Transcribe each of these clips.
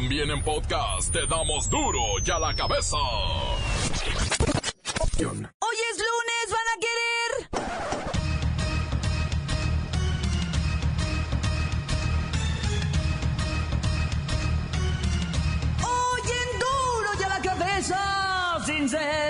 También en podcast te damos duro y a la cabeza. Hoy es lunes, van a querer. Hoy en duro y a la cabeza, sin censura.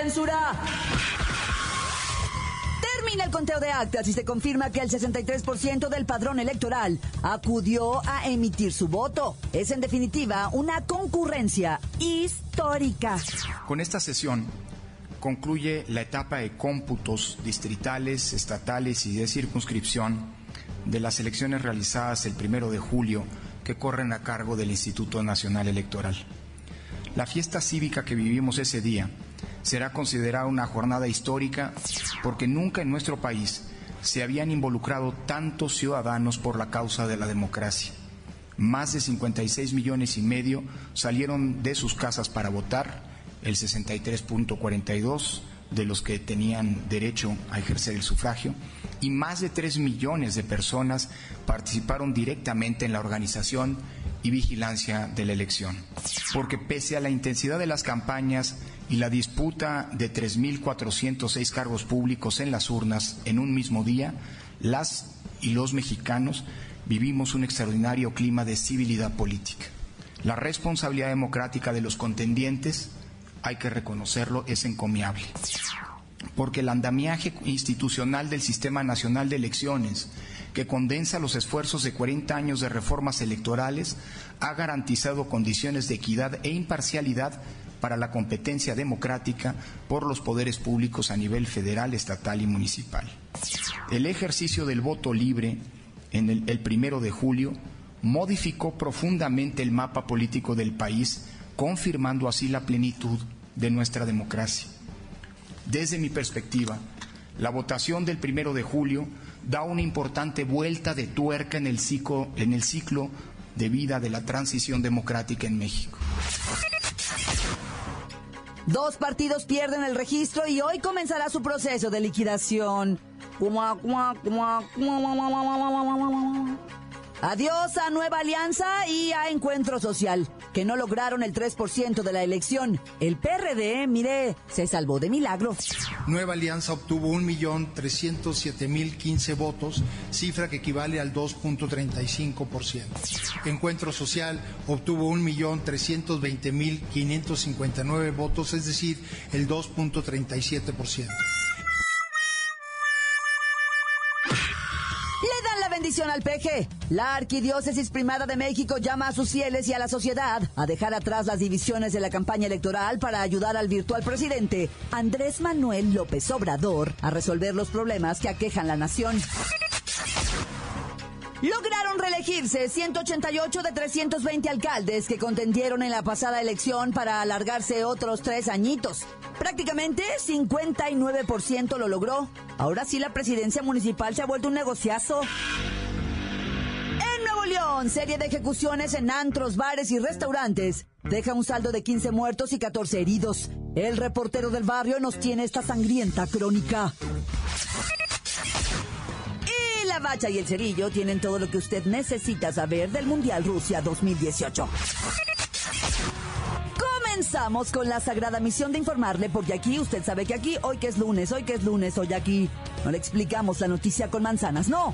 Termina el conteo de actas y se confirma que el 63% del padrón electoral acudió a emitir su voto. Es en definitiva una concurrencia histórica. Con esta sesión concluye la etapa de cómputos distritales, estatales y de circunscripción de las elecciones realizadas el primero de julio que corren a cargo del Instituto Nacional Electoral. La fiesta cívica que vivimos ese día será considerada una jornada histórica porque nunca en nuestro país se habían involucrado tantos ciudadanos por la causa de la democracia. Más de 56 millones y medio salieron de sus casas para votar, el 63.42 de los que tenían derecho a ejercer el sufragio, y más de 3 millones de personas participaron directamente en la organización y vigilancia de la elección. Porque pese a la intensidad de las campañas y la disputa de 3.406 cargos públicos en las urnas en un mismo día, las y los mexicanos vivimos un extraordinario clima de civilidad política. La responsabilidad democrática de los contendientes, hay que reconocerlo, es encomiable. Porque el andamiaje institucional del Sistema Nacional de Elecciones, que condensa los esfuerzos de 40 años de reformas electorales, ha garantizado condiciones de equidad e imparcialidad para la competencia democrática por los poderes públicos a nivel federal, estatal y municipal. El ejercicio del voto libre en el, primero de julio modificó profundamente el mapa político del país, confirmando así la plenitud de nuestra democracia. Desde mi perspectiva, la votación del primero de julio da una importante vuelta de tuerca en el ciclo, en el ciclo de vida de la transición democrática en México. Dos partidos pierden el registro y hoy comenzará su proceso de liquidación. Adiós a Nueva Alianza y a Encuentro Social, que no lograron el 3% de la elección. El PRD, mire, se salvó de milagro. Nueva Alianza obtuvo 1.307.015 votos, cifra que equivale al 2.35%. Encuentro Social obtuvo 1.320.559 votos, es decir, el 2.37%. La Arquidiócesis Primada de México llama a sus fieles y a la sociedad a dejar atrás las divisiones de la campaña electoral para ayudar al virtual presidente Andrés Manuel López Obrador a resolver los problemas que aquejan la nación. Lograron reelegirse 188 de 320 alcaldes que contendieron en la pasada elección para alargarse otros tres añitos. Prácticamente 59% lo logró. Ahora sí la presidencia municipal se ha vuelto un negociazo. Serie de ejecuciones en antros, bares y restaurantes. Deja un saldo de 15 muertos y 14 heridos. El reportero del barrio nos tiene esta sangrienta crónica. Y la bacha y el cerillo tienen todo lo que usted necesita saber del Mundial Rusia 2018. Comenzamos con la sagrada misión de informarle, porque aquí usted sabe que aquí, hoy que es lunes, hoy que es lunes, hoy aquí, no le explicamos la noticia con manzanas, no.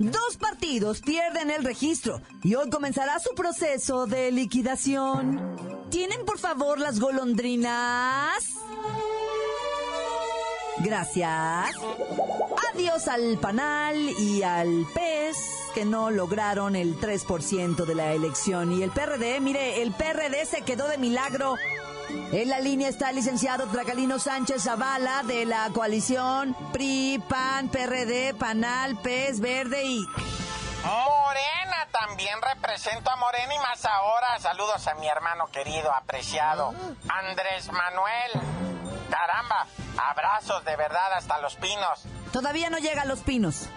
Dos partidos pierden el registro y hoy comenzará su proceso de liquidación. ¿Tienen por favor las golondrinas? Gracias. Adiós al panal y al pez que no lograron el 3% de la elección. Y el PRD, mire, el PRD se quedó de milagro. En la línea está el licenciado Tracalino Sánchez Zavala de la coalición PRI, PAN, PRD, PANAL, PES, Verde y Morena, también represento a Morena y más ahora. Saludos a mi hermano querido, apreciado, Andrés Manuel. Caramba, abrazos de verdad hasta los pinos. Todavía no llega a los pinos.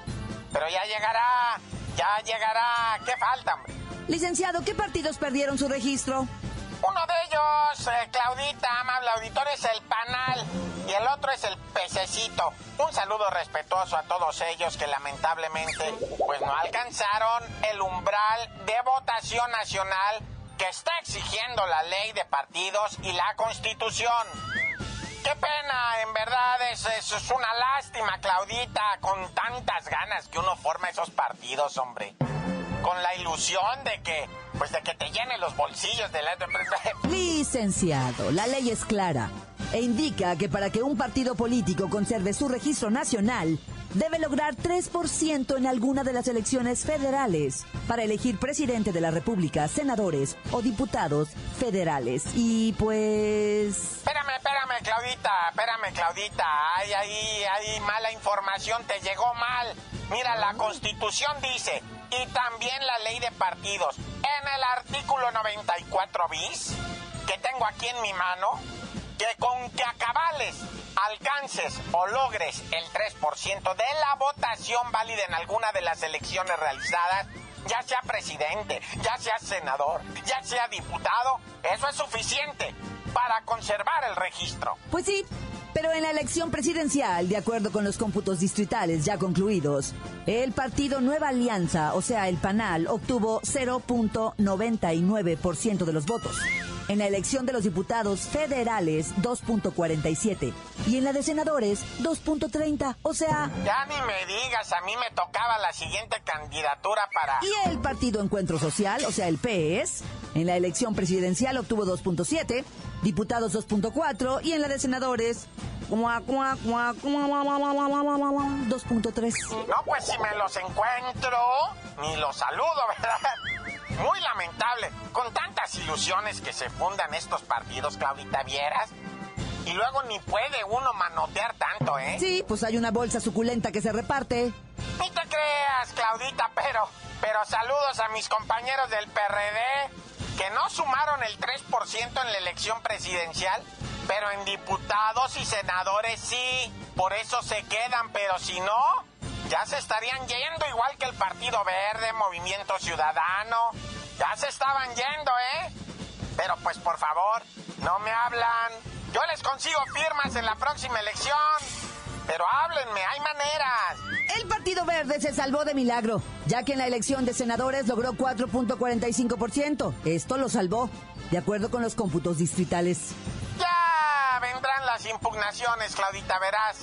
Pero ya llegará, ya llegará. ¿Qué falta, hombre? Licenciado, ¿qué partidos perdieron su registro? Uno de ellos, eh, Claudita, amable auditorio, es el Panal y el otro es el Pececito. Un saludo respetuoso a todos ellos que lamentablemente pues no alcanzaron el umbral de votación nacional que está exigiendo la ley de partidos y la constitución. Qué pena, en verdad es, es una lástima, Claudita, con tantas ganas que uno forma esos partidos, hombre con la ilusión de que, pues de que te llenen los bolsillos de la... Licenciado, la ley es clara e indica que para que un partido político conserve su registro nacional, debe lograr 3% en alguna de las elecciones federales para elegir presidente de la República, senadores o diputados federales. Y pues... Espérame, espérame, Claudita, espérame, Claudita. Ay, ahí, ahí, mala información, te llegó mal. Mira, la Constitución dice, y también la ley de partidos, en el artículo 94 bis, que tengo aquí en mi mano, que con que acabales, alcances o logres el 3% de la votación válida en alguna de las elecciones realizadas, ya sea presidente, ya sea senador, ya sea diputado, eso es suficiente para conservar el registro. Pues sí, pero en la elección presidencial, de acuerdo con los cómputos distritales ya concluidos, el partido Nueva Alianza, o sea, el PANAL, obtuvo 0.99% de los votos. En la elección de los diputados federales, 2.47. Y en la de senadores, 2.30. O sea... Ya ni me digas, a mí me tocaba la siguiente candidatura para... Y el Partido Encuentro Social, o sea, el PES, en la elección presidencial obtuvo 2.7, diputados 2.4 y en la de senadores 2.3. No, pues si me los encuentro, ni los saludo, ¿verdad? Muy lamentable, con tantas ilusiones que se fundan estos partidos, Claudita Vieras. Y luego ni puede uno manotear tanto, ¿eh? Sí, pues hay una bolsa suculenta que se reparte. Ni te creas, Claudita, pero, pero saludos a mis compañeros del PRD que no sumaron el 3% en la elección presidencial, pero en diputados y senadores sí. Por eso se quedan, pero si no, ya se estarían yendo igual que el Partido Verde, Movimiento Ciudadano. Ya se estaban yendo, ¿eh? Pero pues por favor, no me hablan. Yo les consigo firmas en la próxima elección. Pero háblenme, hay maneras. El Partido Verde se salvó de milagro, ya que en la elección de senadores logró 4.45%. Esto lo salvó, de acuerdo con los cómputos distritales. Ya vendrán las impugnaciones, Claudita, verás.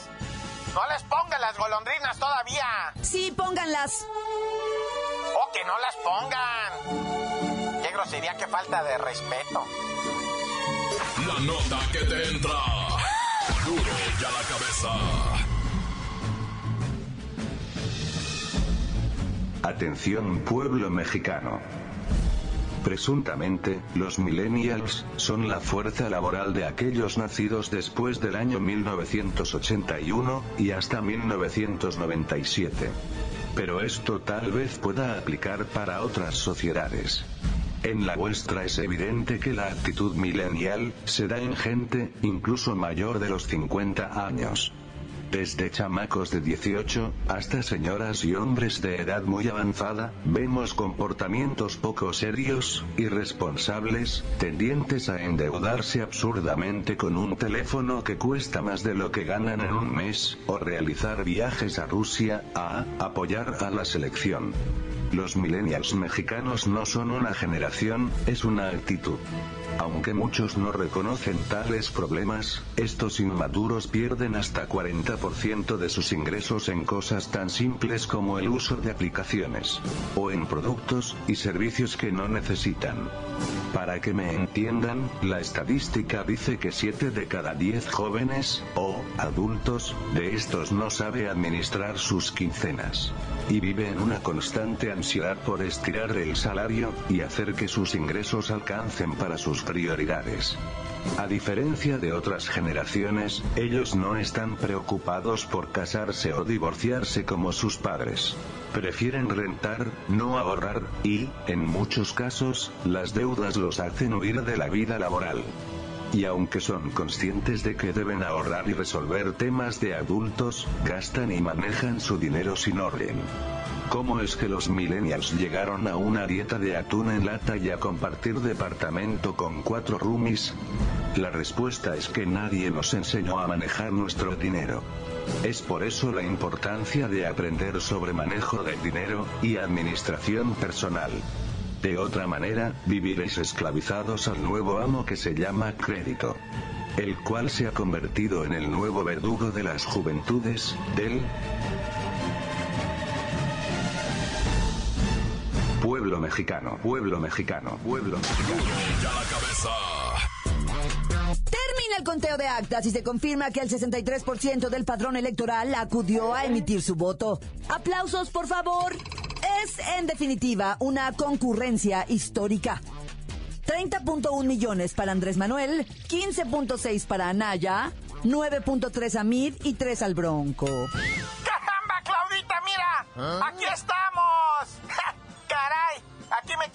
No les pongan las golondrinas todavía. Sí, pónganlas. O que no las pongan. Qué grosería, qué falta de respeto. La nota que te entra. La cabeza. Atención pueblo mexicano. Presuntamente, los millennials son la fuerza laboral de aquellos nacidos después del año 1981 y hasta 1997. Pero esto tal vez pueda aplicar para otras sociedades. En la vuestra es evidente que la actitud millennial se da en gente, incluso mayor de los 50 años. Desde chamacos de 18, hasta señoras y hombres de edad muy avanzada, vemos comportamientos poco serios, irresponsables, tendientes a endeudarse absurdamente con un teléfono que cuesta más de lo que ganan en un mes, o realizar viajes a Rusia, a apoyar a la selección. Los millennials mexicanos no son una generación, es una actitud. Aunque muchos no reconocen tales problemas, estos inmaduros pierden hasta 40% de sus ingresos en cosas tan simples como el uso de aplicaciones, o en productos y servicios que no necesitan. Para que me entiendan, la estadística dice que 7 de cada 10 jóvenes, o adultos, de estos no sabe administrar sus quincenas. Y vive en una constante por estirar el salario, y hacer que sus ingresos alcancen para sus prioridades. A diferencia de otras generaciones, ellos no están preocupados por casarse o divorciarse como sus padres. Prefieren rentar, no ahorrar, y, en muchos casos, las deudas los hacen huir de la vida laboral. Y aunque son conscientes de que deben ahorrar y resolver temas de adultos, gastan y manejan su dinero sin orden. ¿Cómo es que los millennials llegaron a una dieta de atún en lata y a compartir departamento con cuatro roomies? La respuesta es que nadie nos enseñó a manejar nuestro dinero. Es por eso la importancia de aprender sobre manejo del dinero y administración personal. De otra manera, viviréis esclavizados al nuevo amo que se llama crédito. El cual se ha convertido en el nuevo verdugo de las juventudes, del pueblo mexicano, pueblo mexicano, pueblo mexicano. Ya la cabeza. Termina el conteo de actas y se confirma que el 63% del padrón electoral acudió a emitir su voto. Aplausos, por favor. Es, en definitiva, una concurrencia histórica. 30.1 millones para Andrés Manuel, 15.6 para Anaya, 9.3 a Mid y 3 al Bronco. ¡Caramba, Claudita, mira! ¡Aquí estamos!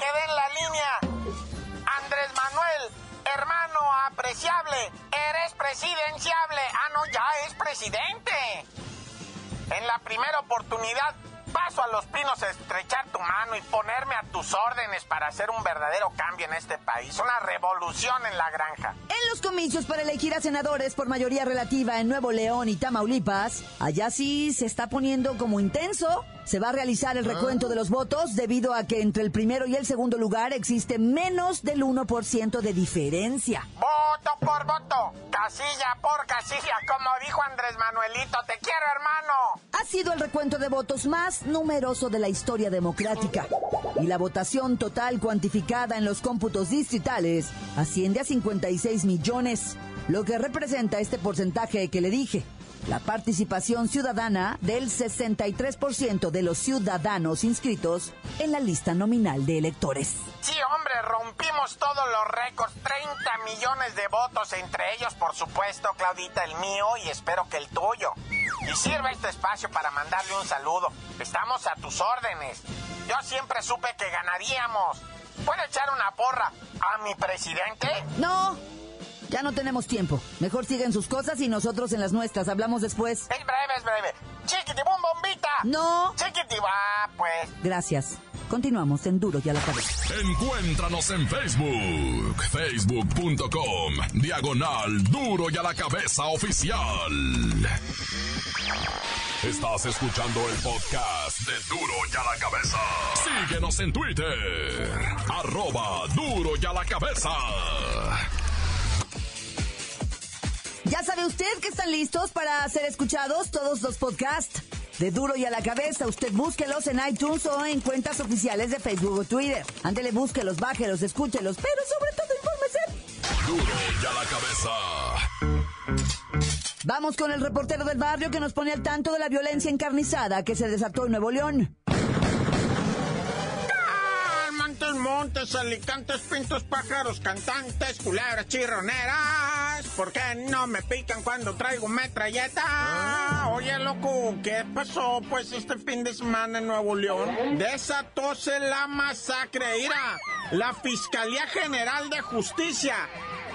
Quedé en la línea. Andrés Manuel, hermano apreciable, eres presidenciable. Ah, no, ya es presidente. En la primera oportunidad paso a los pinos a estrechar tu mano y ponerme a tus órdenes para hacer un verdadero cambio en este país, una revolución en la granja. En los comicios para elegir a senadores por mayoría relativa en Nuevo León y Tamaulipas, allá sí se está poniendo como intenso. Se va a realizar el recuento de los votos debido a que entre el primero y el segundo lugar existe menos del 1% de diferencia. Voto por voto, casilla por casilla, como dijo Andrés Manuelito, te quiero hermano. Ha sido el recuento de votos más numeroso de la historia democrática. Y la votación total cuantificada en los cómputos distritales asciende a 56 millones, lo que representa este porcentaje que le dije. La participación ciudadana del 63% de los ciudadanos inscritos en la lista nominal de electores. Sí, hombre, rompimos todos los récords, 30 millones de votos, entre ellos, por supuesto, Claudita, el mío y espero que el tuyo. Y sirve este espacio para mandarle un saludo. Estamos a tus órdenes. Yo siempre supe que ganaríamos. ¿Puede echar una porra a mi presidente? No, ya no tenemos tiempo. Mejor siguen sus cosas y nosotros en las nuestras. Hablamos después. Es breve, es breve. Chiquitibum bombita. No. Chiquitiba, pues. Gracias. Continuamos en Duro y a la cabeza. Encuéntranos en Facebook, facebook.com, diagonal duro y a la cabeza oficial. Estás escuchando el podcast de Duro y a la cabeza. Síguenos en Twitter, arroba duro y a la cabeza. Ya sabe usted que están listos para ser escuchados todos los podcasts de Duro y a la cabeza. Usted búsquelos en iTunes o en cuentas oficiales de Facebook o Twitter. Ándele, búsquelos, bájelos, escúchelos, pero sobre todo infórmese. Duro y a la cabeza. Vamos con el reportero del barrio que nos pone al tanto de la violencia encarnizada que se desató en Nuevo León. Montes, montes, alicantes, pintos, pájaros, cantantes, culebras, chirroneras. ¿Por qué no me pican cuando traigo metralleta? Oye, loco, ¿qué pasó? Pues este fin de semana en Nuevo León desatóse la masacre. Mira, la Fiscalía General de Justicia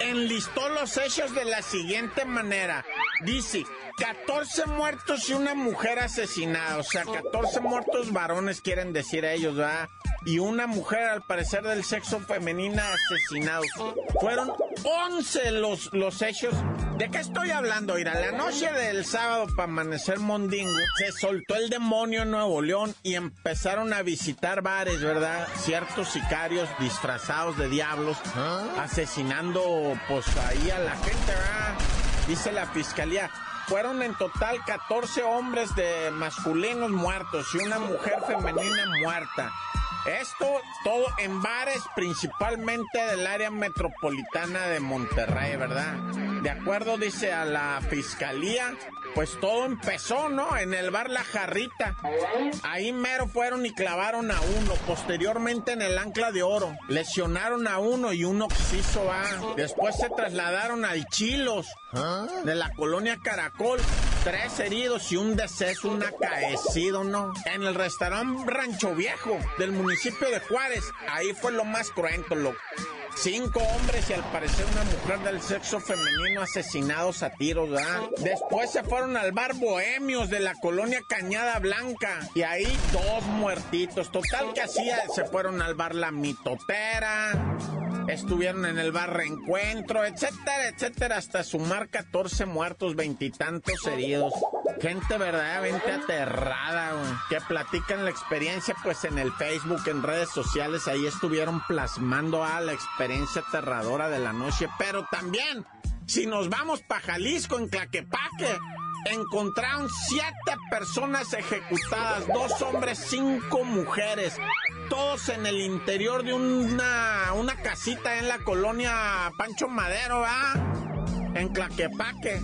enlistó los hechos de la siguiente manera. Dice, 14 muertos y una mujer asesinada. O sea, 14 muertos varones quieren decir ellos, ¿verdad? Y una mujer, al parecer del sexo femenina, asesinados. Fueron 11 los, los hechos. ¿De qué estoy hablando? Mira, la noche del sábado para amanecer mondingo, se soltó el demonio en Nuevo León y empezaron a visitar bares, ¿verdad? Ciertos sicarios disfrazados de diablos, asesinando, pues ahí a la gente, ¿verdad? Dice la fiscalía. Fueron en total 14 hombres de masculinos muertos y una mujer femenina muerta. Esto todo en bares principalmente del área metropolitana de Monterrey, ¿verdad? De acuerdo, dice a la fiscalía, pues todo empezó, ¿no? En el bar La Jarrita. Ahí mero fueron y clavaron a uno. Posteriormente en el Ancla de Oro. Lesionaron a uno y uno se hizo, ah. Después se trasladaron al Chilos de la colonia Caracol. Tres heridos y un deceso, un acaecido, ¿no? En el restaurante Rancho Viejo del municipio de Juárez. Ahí fue lo más cruento, lo Cinco hombres y al parecer una mujer del sexo femenino asesinados a tiros, ¿verdad? Después se fueron al bar Bohemios de la colonia Cañada Blanca y ahí dos muertitos. Total que así se fueron al bar La Mitotera, estuvieron en el bar Reencuentro, etcétera, etcétera, hasta sumar 14 muertos, veintitantos heridos. Gente verdaderamente aterrada, que platican la experiencia pues en el Facebook, en redes sociales, ahí estuvieron plasmando a la aterradora de la noche, pero también, si nos vamos para Jalisco, en Claquepaque, encontraron siete personas ejecutadas, dos hombres, cinco mujeres, todos en el interior de una, una casita en la colonia Pancho Madero, ¿ah? En Claquepaque.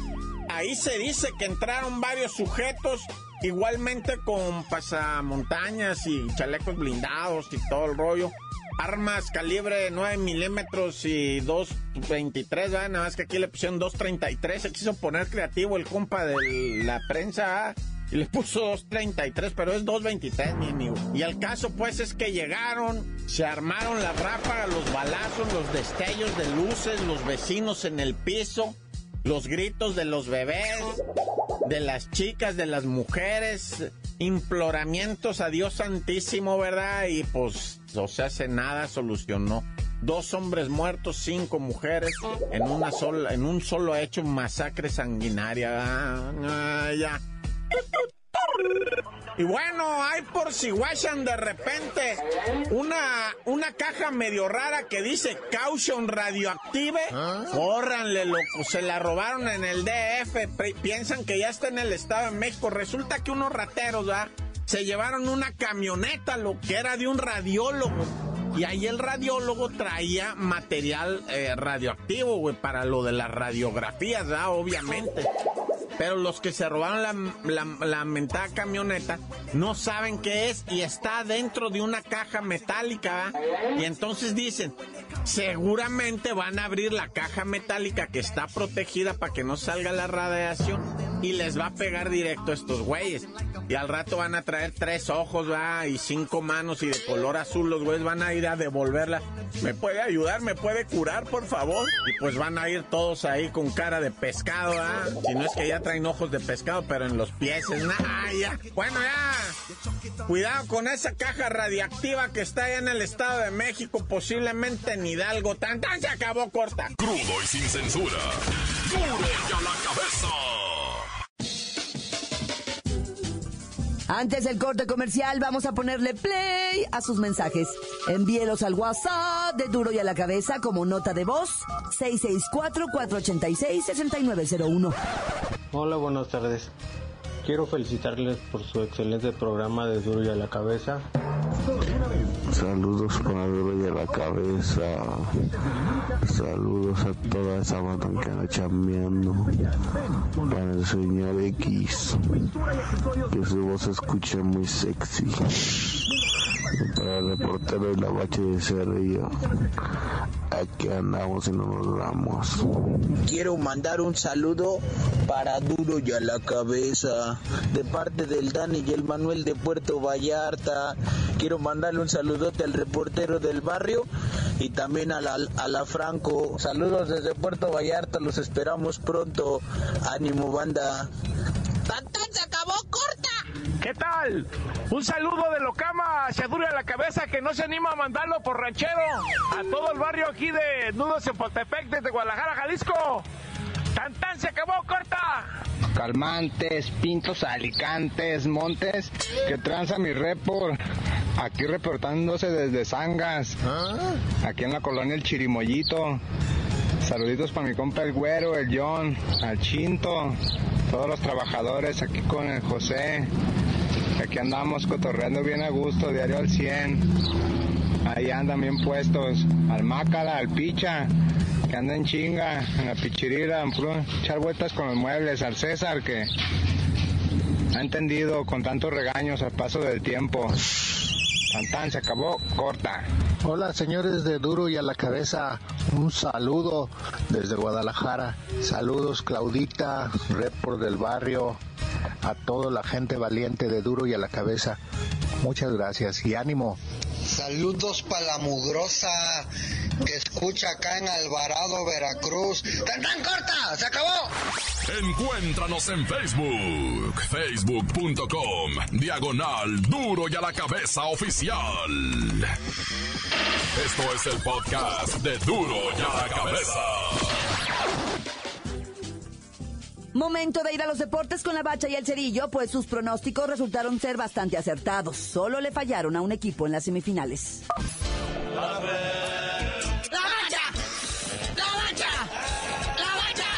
Ahí se dice que entraron varios sujetos, igualmente con pasamontañas y chalecos blindados y todo el rollo armas calibre 9 milímetros y 2.23, nada más que aquí le pusieron 2.33, se quiso poner creativo el compa de la prensa, y le puso 2.33, pero es 2.23, mi amigo. Y el caso, pues, es que llegaron, se armaron la ráfaga, los balazos, los destellos de luces, los vecinos en el piso, los gritos de los bebés, de las chicas, de las mujeres, imploramientos a Dios Santísimo, ¿verdad? Y pues o sea, hace nada solucionó. Dos hombres muertos, cinco mujeres en una sola, en un solo hecho masacre sanguinaria. Ah, ya. Y bueno, hay por si guachan de repente una, una caja medio rara que dice caution radioactive. Córranle, loco. Se la robaron en el DF. Piensan que ya está en el Estado de México. Resulta que unos rateros, ¿verdad? se llevaron una camioneta, lo que era de un radiólogo. Y ahí el radiólogo traía material eh, radioactivo, güey, para lo de las radiografías, ¿verdad? Obviamente. Pero los que se robaron la, la, mentada camioneta no saben qué es y está dentro de una caja metálica. Y entonces dicen, seguramente van a abrir la caja metálica que está protegida para que no salga la radiación y les va a pegar directo a estos güeyes. Y al rato van a traer tres ojos, va, y cinco manos y de color azul. Los güeyes van a ir a devolverla. ¿Me puede ayudar? ¿Me puede curar, por favor? Y pues van a ir todos ahí con cara de pescado, ¿ah? Si no es que ya traen ojos de pescado, pero en los pies. Ah, ya. Bueno, ya. Cuidado con esa caja radiactiva que está allá en el Estado de México, posiblemente en Hidalgo. Tan, tan se acabó corta. Crudo y sin censura. Duro y a la cabeza. Antes del corte comercial, vamos a ponerle play a sus mensajes. Envíelos al WhatsApp de Duro y a la Cabeza como nota de voz 664-486-6901. Hola, buenas tardes. Quiero felicitarles por su excelente programa de Duro y a la Cabeza. Saludos Duro y a la Cabeza. Saludos a toda esa anda chambeando. Para el señor X. Que su voz se escucha muy sexy el reportero de la bache de Cerrillo. Aquí andamos y no nos vamos. Quiero mandar un saludo para Duro y a la cabeza, de parte del Dani y el Manuel de Puerto Vallarta. Quiero mandarle un saludote al reportero del barrio y también a la, a la Franco. Saludos desde Puerto Vallarta, los esperamos pronto. Ánimo, banda. se acabó corta! ¿Qué tal? Un saludo de Locama hacia Duro a la cabeza que no se anima a mandarlo por ranchero a todo el barrio aquí de Nudos en Potepec desde Guadalajara, Jalisco. ¡Tan tan se acabó, corta! Calmantes, Pintos, Alicantes, Montes, que tranza mi report. Aquí reportándose desde Sangas, aquí en la colonia El Chirimoyito. Saluditos para mi compa el Güero, el John, al Chinto, todos los trabajadores aquí con el José. Aquí andamos cotorreando bien a gusto, diario al 100. Ahí andan bien puestos. Al Mácala, al Picha, que anda en chinga, en la pichirila, echar vueltas con los muebles. Al César, que ha entendido con tantos regaños al paso del tiempo. Tan, se acabó, corta. Hola señores de Duro y a la cabeza, un saludo desde Guadalajara. Saludos Claudita, report del barrio, a toda la gente valiente de Duro y a la cabeza. Muchas gracias y ánimo. Saludos para la mugrosa que escucha acá en Alvarado, Veracruz. ¡Tan, tan corta! ¡Se acabó! Encuéntranos en Facebook, facebook.com, diagonal duro y a la cabeza oficial. Esto es el podcast de duro y a la cabeza. Momento de ir a los deportes con la bacha y el cerillo, pues sus pronósticos resultaron ser bastante acertados. Solo le fallaron a un equipo en las semifinales. ¡La bacha! ¡La bacha! ¡La bacha!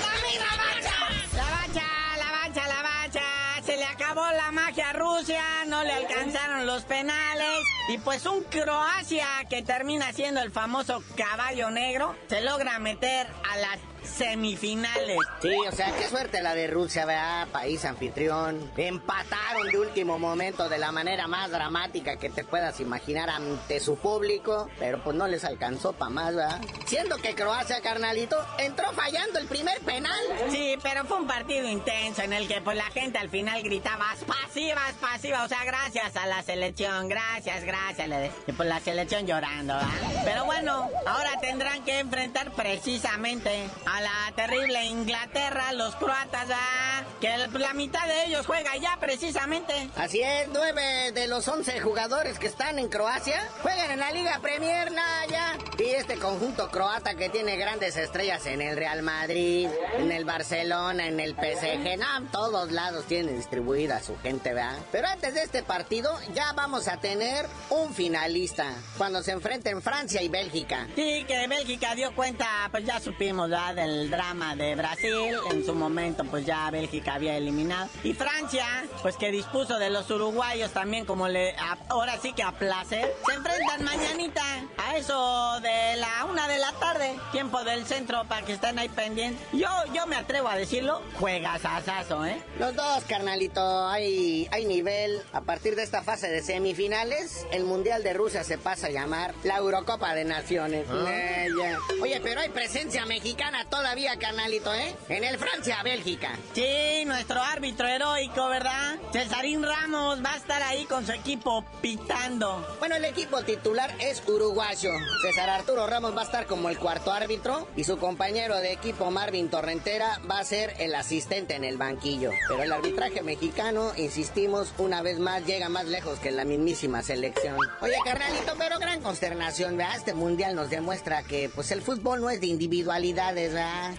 ¡La misma bacha! La bacha, la bacha, la bacha. Se le acabó la magia a Rusia, no le alcanzaron los penales. Y pues un Croacia que termina siendo el famoso caballo negro, se logra meter a las semifinales. Sí, o sea, qué suerte la de Rusia, ¿verdad? País anfitrión. Empataron de último momento de la manera más dramática que te puedas imaginar ante su público, pero pues no les alcanzó para más, ¿verdad? Siendo que Croacia, carnalito, entró fallando el primer penal. Sí, pero fue un partido intenso en el que pues la gente al final gritaba pasiva, pasiva, o sea, gracias a la selección, gracias, gracias. Y pues la selección llorando, ¿verdad? Pero bueno, ahora tendrán que enfrentar precisamente a la terrible Inglaterra, los croatas, ¿ah? que la mitad de ellos juega ya precisamente. Así es, nueve de los once jugadores que están en Croacia juegan en la Liga Premier, Naya. Y este conjunto croata que tiene grandes estrellas en el Real Madrid, en el Barcelona, en el PSG, no, todos lados tienen distribuida su gente, ¿verdad? Pero antes de este partido ya vamos a tener un finalista cuando se enfrenten Francia y Bélgica. Sí, que Bélgica dio cuenta, pues ya supimos, ¿verdad? Del drama de Brasil. En su momento, pues ya Bélgica había eliminado. Y Francia, pues que dispuso de los uruguayos también, como le. ahora sí que a placer. Se enfrentan mañanita a eso de la una de la tarde, tiempo del centro, para que estén ahí pendientes. Yo, yo me atrevo a decirlo, juegas asazo, ¿eh? Los dos, carnalito, hay, hay nivel. A partir de esta fase de semifinales, el Mundial de Rusia se pasa a llamar la Eurocopa de Naciones. Eh, Oye, pero hay presencia mexicana todavía, carnalito, ¿eh? En el Francia-Bélgica. Sí, nuestro árbitro heroico, ¿verdad? Cesarín Ramos va a estar ahí con su equipo pitando. Bueno, el equipo titular es uruguayo. César Arturo Ramos va a estar como el cuarto árbitro y su compañero de equipo Marvin Torrentera va a ser el asistente en el banquillo. Pero el arbitraje mexicano, insistimos, una vez más llega más lejos que la mismísima selección. Oye, carnalito, pero gran consternación, ¿verdad? Este mundial nos demuestra que pues el fútbol no es de individualidades,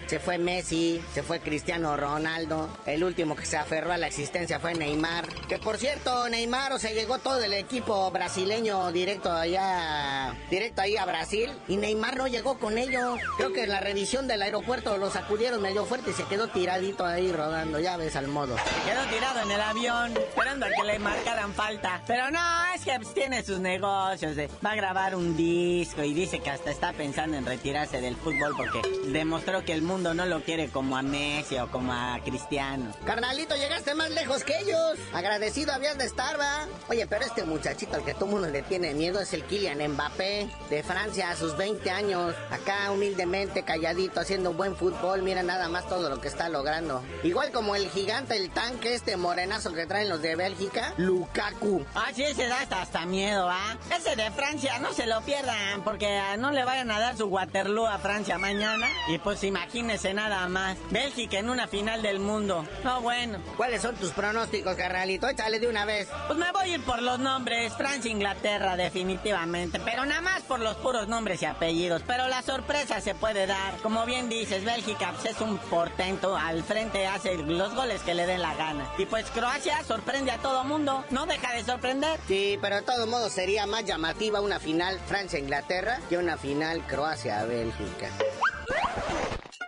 Se fue Messi, se fue Cristiano Ronaldo, el último que se aferró a la existencia fue Neymar. Que por cierto, Neymar o se llegó todo el equipo brasileño directo allá, directo ahí a Brasil y Neymar no llegó con ellos. Creo que en la revisión del aeropuerto lo sacudieron medio fuerte y se quedó tiradito ahí rodando, ya ves al modo. Se quedó tirado en el avión, esperando a que le marcaran falta. Pero no, es que pues, tiene sus negocios, va a grabar un disco y dice que hasta está pensando en retirarse del fútbol porque demostró que el mundo no lo quiere como a Messi o como a Cristiano. Carnalito, llegaste más lejos que ellos. Agradecido habías de estar, ¿va? Oye, pero este muchachito al que todo mundo le tiene miedo es el Kylian Mbappé de Francia a sus 20 años. Acá humildemente, calladito, haciendo buen fútbol. Mira nada más todo lo que está logrando. Igual como el gigante, el tanque, este morenazo que traen los de Bélgica, Lukaku. Ah, sí, ese da hasta, miedo, ¿ah? Ese de Francia, no se lo pierdan, porque no le vayan a dar su Waterloo a Francia mañana. Y pues imagínese nada más. Bélgica en una final del mundo. No, bueno. ¿Cuáles son tus pronósticos, carnalito? Échale de una vez. Pues me voy a ir por los nombres. Francia, Inglaterra, definitivamente. Pero nada más por los puros nombres y apellidos. Pero la sorpresa se puede dar. Como bien dices, Bélgica pues, es un portento. Al frente hace los goles que le den la gana. Y pues Croacia sorprende a todo mundo. No deja de sorprender. Sí, pero de todos modos sería más llamativa una final Francia-Inglaterra que una final Croacia-Bélgica.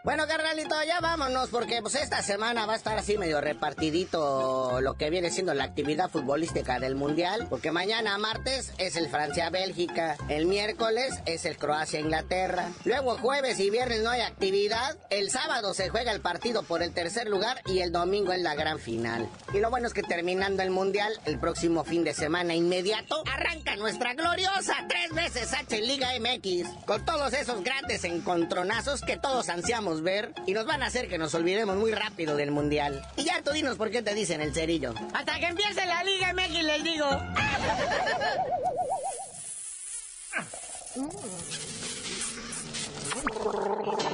Bueno, carnalito, ya vámonos porque pues esta semana va a estar así medio repartidito lo que viene siendo la actividad futbolística del Mundial, porque mañana martes es el Francia-Bélgica, el miércoles es el Croacia-Inglaterra, luego jueves y viernes no hay actividad, el sábado se juega el partido por el tercer lugar y el domingo es la gran final. Y lo bueno es que terminando el Mundial, el próximo fin de semana inmediato, arranca nuestra gloriosa tres veces H Liga MX, con todos esos grandes encontronazos que todos ansiamos ver y nos van a hacer que nos olvidemos muy rápido del Mundial. Y ya tú dinos por qué te dicen el cerillo. Hasta que empiece la Liga MX les digo.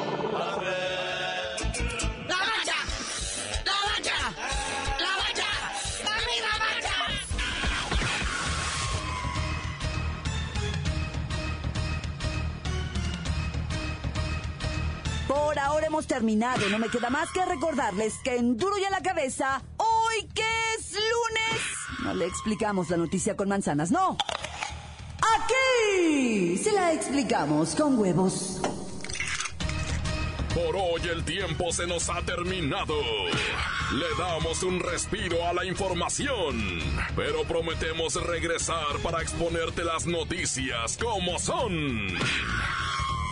Ahora hemos terminado. No me queda más que recordarles que en Duro y a la cabeza, hoy que es lunes, no le explicamos la noticia con manzanas, no. Aquí se la explicamos con huevos. Por hoy el tiempo se nos ha terminado. Le damos un respiro a la información, pero prometemos regresar para exponerte las noticias como son.